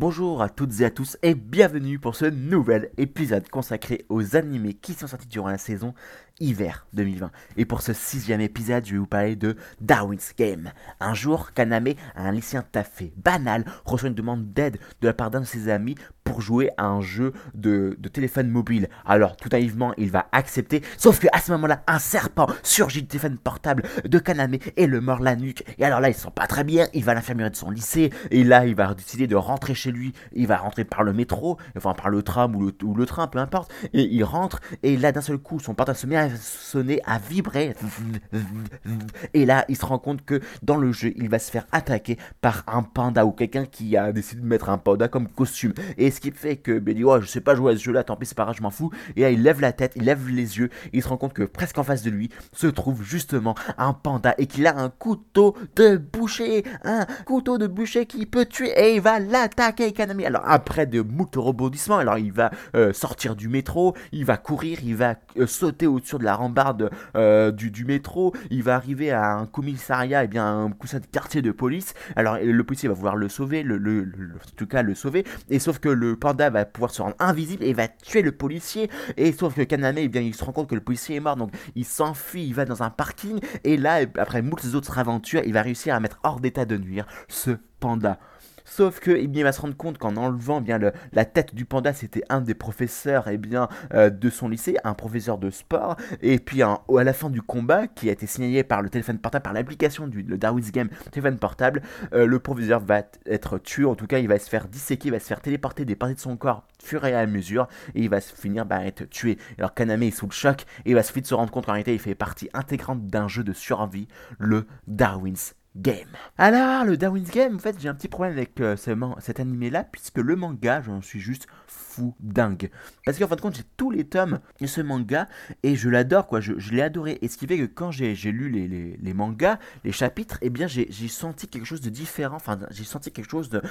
Bonjour à toutes et à tous et bienvenue pour ce nouvel épisode consacré aux animés qui sont sortis durant la saison hiver 2020. Et pour ce sixième épisode, je vais vous parler de Darwin's Game. Un jour, Kaname, un lycéen taffé banal, reçoit une demande d'aide de la part d'un de ses amis pour jouer à un jeu de, téléphone mobile. Alors, tout naïvement, il va accepter, sauf que à ce moment-là, un serpent surgit du téléphone portable de Kaname et le mord la nuque. Et alors là, il se sent pas très bien, il va à l'infirmerie de son lycée, et là, il va décider de rentrer chez lui. Il va rentrer par le métro, enfin par le tram ou le, train, peu importe. Et il rentre, et là, d'un seul coup, son portable se met à sonner, à vibrer. Et là, il se rend compte que dans le jeu, il va se faire attaquer par un panda ou quelqu'un qui a décidé de mettre un panda comme costume. Et ce qui fait que ben, il dit, oh, je sais pas jouer à ce jeu-là, tant pis, c'est pas grave, je m'en fous. Et là, il lève la tête, il lève les yeux, il se rend compte que presque en face de lui se trouve justement un panda et qu'il a un couteau de boucher, un couteau de boucher qui peut tuer et il va l'attaquer, Kanami. Alors après de moult rebondissements, alors il va euh, sortir du métro, il va courir, il va euh, sauter au-dessus de la rambarde euh, du, métro, il va arriver à un commissariat, et eh bien un coussin de quartier de police. Alors le policier va vouloir le sauver, le, en tout cas le sauver, et sauf que le panda va pouvoir se rendre invisible et va tuer le policier. Et sauf que Kaname, eh bien il se rend compte que le policier est mort, donc il s'enfuit, il va dans un parking, et là, après moult autres aventures, il va réussir à mettre hors d'état de nuire ce panda. Sauf que, eh bien, il va se rendre compte qu'en enlevant bien le, la tête du panda, c'était un des professeurs eh bien, euh, de son lycée, un professeur de sport. Et puis, à la fin du combat, qui a été signalé par le téléphone portable, par l'application du Darwin's Game téléphone portable, euh, le professeur va être tué. En tout cas, il va se faire disséquer, il va se faire téléporter des parties de son corps fur et à mesure, et il va se finir par être tué. Alors Kaname est sous le choc, et il va vite se rendre compte qu'en réalité, il fait partie intégrante d'un jeu de survie, le Darwin's Game. Alors, le Darwin's Game, en fait, j'ai un petit problème avec euh, cet animé-là, puisque le manga, j'en suis juste fou dingue. Parce qu'en fin de compte, j'ai tous les tomes de ce manga, et je l'adore, quoi, je, l'ai adoré. Et ce qui fait que quand j'ai lu les, les, mangas, les chapitres, eh bien, j'ai senti quelque chose de différent, enfin, j'ai senti quelque chose de...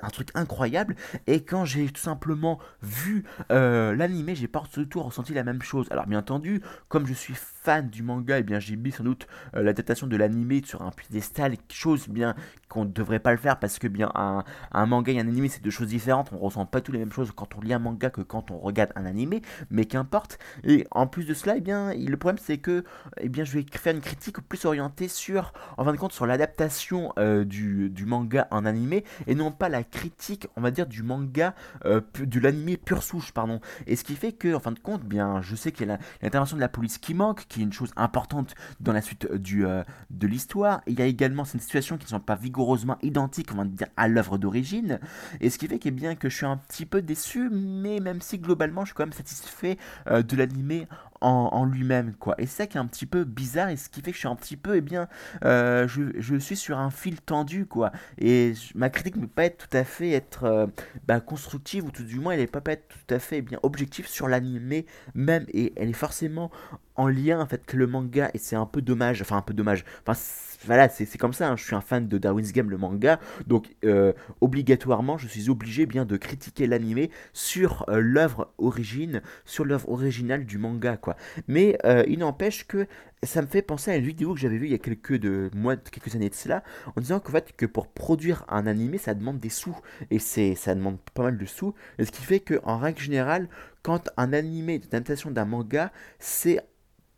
un truc incroyable, et quand j'ai tout simplement vu euh, l'animé, j'ai pas du tout ressenti la même chose. Alors, bien entendu, comme je suis fan du manga, eh bien, j'ai mis sans doute euh, l'adaptation de l'animé sur un piédestal chose bien qu'on ne devrait pas le faire parce que bien un, manga et un animé c'est deux choses différentes, on ressent pas toutes les mêmes choses quand on lit un manga que quand on regarde un animé, mais qu'importe. Et en plus de cela, eh bien, le problème c'est que eh bien, je vais faire une critique plus orientée sur, en fin de compte, sur l'adaptation euh, du, manga en animé et non pas la critique, on va dire, du manga, euh, de l'animé pure souche, pardon. Et ce qui fait que, en fin de compte, bien, je sais qu'il y a l'intervention de la police qui manque, qui est une chose importante dans la suite du, euh, de l'histoire. Il y a également c'est une situation qui ne sont pas vigoureusement identiques, on va dire, à l'œuvre d'origine. Et ce qui fait que, bien, que je suis un petit peu déçu, mais même si globalement je suis quand même satisfait euh, de l'animé en, lui-même, quoi. Et c'est ça qui est un petit peu bizarre, et ce qui fait que je suis un petit peu, eh bien, euh, je, suis sur un fil tendu, quoi. Et ma critique ne peut pas être tout à fait être euh, bah, constructive, ou tout du moins, elle ne peut pas être tout à fait eh bien objective sur l'animé même, et elle est forcément en lien, en fait, que le manga, et c'est un peu dommage, enfin, un peu dommage, enfin, voilà, c'est comme ça, hein. je suis un fan de Darwin's Game, le manga, donc euh, obligatoirement, je suis obligé bien de critiquer l'animé sur euh, l'œuvre origine, sur l'œuvre originale du manga, quoi. Mais euh, il n'empêche que ça me fait penser à une vidéo que j'avais vue il y a quelques, mois, quelques années de cela, en disant qu'en fait, que pour produire un animé, ça demande des sous, et c'est ça demande pas mal de sous, et ce qui fait qu'en règle générale, quand un animé d'adaptation d'un manga, c'est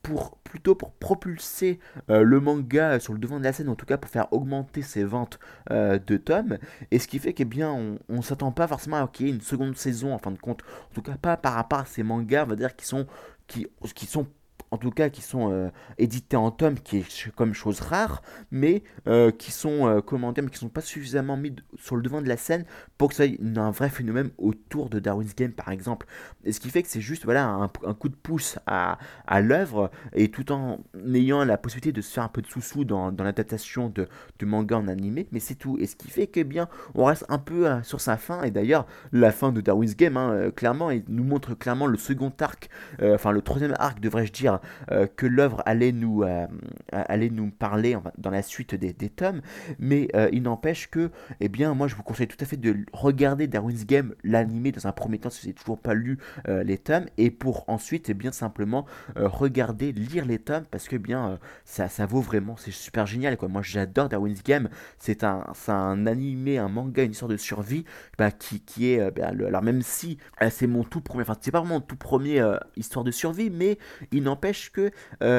pour plutôt pour propulser euh, le manga sur le devant de la scène, en tout cas pour faire augmenter ses ventes euh, de tomes. Et ce qui fait que bien on, on s'attend pas forcément à qu'il y ait une seconde saison en fin de compte. En tout cas pas par rapport à ces mangas, on va dire qui sont qui, qui sont en tout cas qui sont euh, édités en tome, qui est comme chose rare, mais euh, qui sont euh, mais qui sont pas suffisamment mis sur le devant de la scène pour que ça ait un vrai phénomène autour de Darwin's Game par exemple. Et ce qui fait que c'est juste voilà un, coup de pouce à, l'œuvre et tout en ayant la possibilité de se faire un peu de sous-sous dans, l'adaptation de, manga en animé, mais c'est tout. Et ce qui fait que bien on reste un peu sur sa fin et d'ailleurs la fin de Darwin's Game hein, clairement il nous montre clairement le second arc, enfin le troisième arc devrais-je dire bien que l'œuvre allait nous allait nous parler dans la suite des, des tomes, mais il n'empêche que, eh bien, moi je vous conseille tout à fait de regarder Darwin's Game, l'animé dans un premier temps si vous n'avez toujours pas lu les tomes, et pour ensuite, eh bien simplement regarder, lire les tomes, parce que eh bien ça, ça vaut vraiment, c'est super génial. Quoi. Moi j'adore Darwin's Game, c'est un, un animé, un manga, une histoire de survie bah, qui, qui est, bah, alors même si c'est mon tout premier, enfin c'est pas vraiment mon tout premier histoire de survie, mais il n'empêche que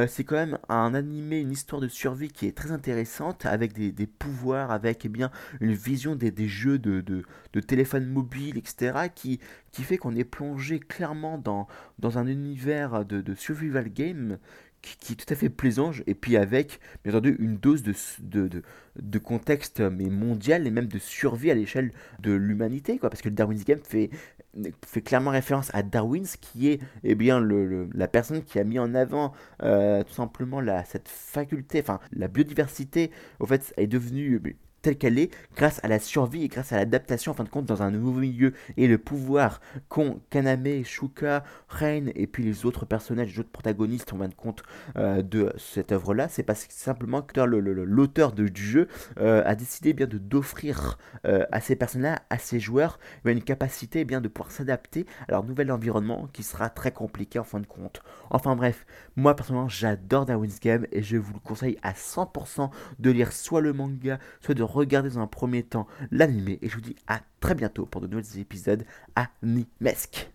c'est quand même un animé, une histoire de survie qui est très intéressante, avec des, pouvoirs, avec eh bien, une vision des, jeux de, de, de, téléphone mobile, etc., qui, qui fait qu'on est plongé clairement dans, dans un univers de survival game qui, est tout à fait plaisant, et puis avec, bien entendu, une dose de, de, de, contexte mais mondial et même de survie à l'échelle de l'humanité, quoi, parce que le Darwin's Game fait, fait clairement référence à Darwin, qui est eh bien, le, la personne qui a mis en avant euh, tout simplement la, cette faculté, enfin la biodiversité, au fait, est devenue telle qu'elle est, grâce à la survie et grâce à l'adaptation en fin de compte dans un nouveau milieu et le pouvoir qu'ont Kaname, Shuka, Rain et puis les autres personnages, les autres protagonistes en fin de compte euh, de cette œuvre-là, c'est parce que simplement que l'auteur du jeu euh, a décidé bien de d'offrir euh, à ces personnages, à ces joueurs, une capacité bien de pouvoir s'adapter à leur nouvel environnement qui sera très compliqué en fin de compte. Enfin bref, moi personnellement j'adore Darwin's Game et je vous le conseille à 100% de lire soit le manga, soit de regardez dans un premier temps l'animé et je vous dis à très bientôt pour de nouveaux épisodes animesques.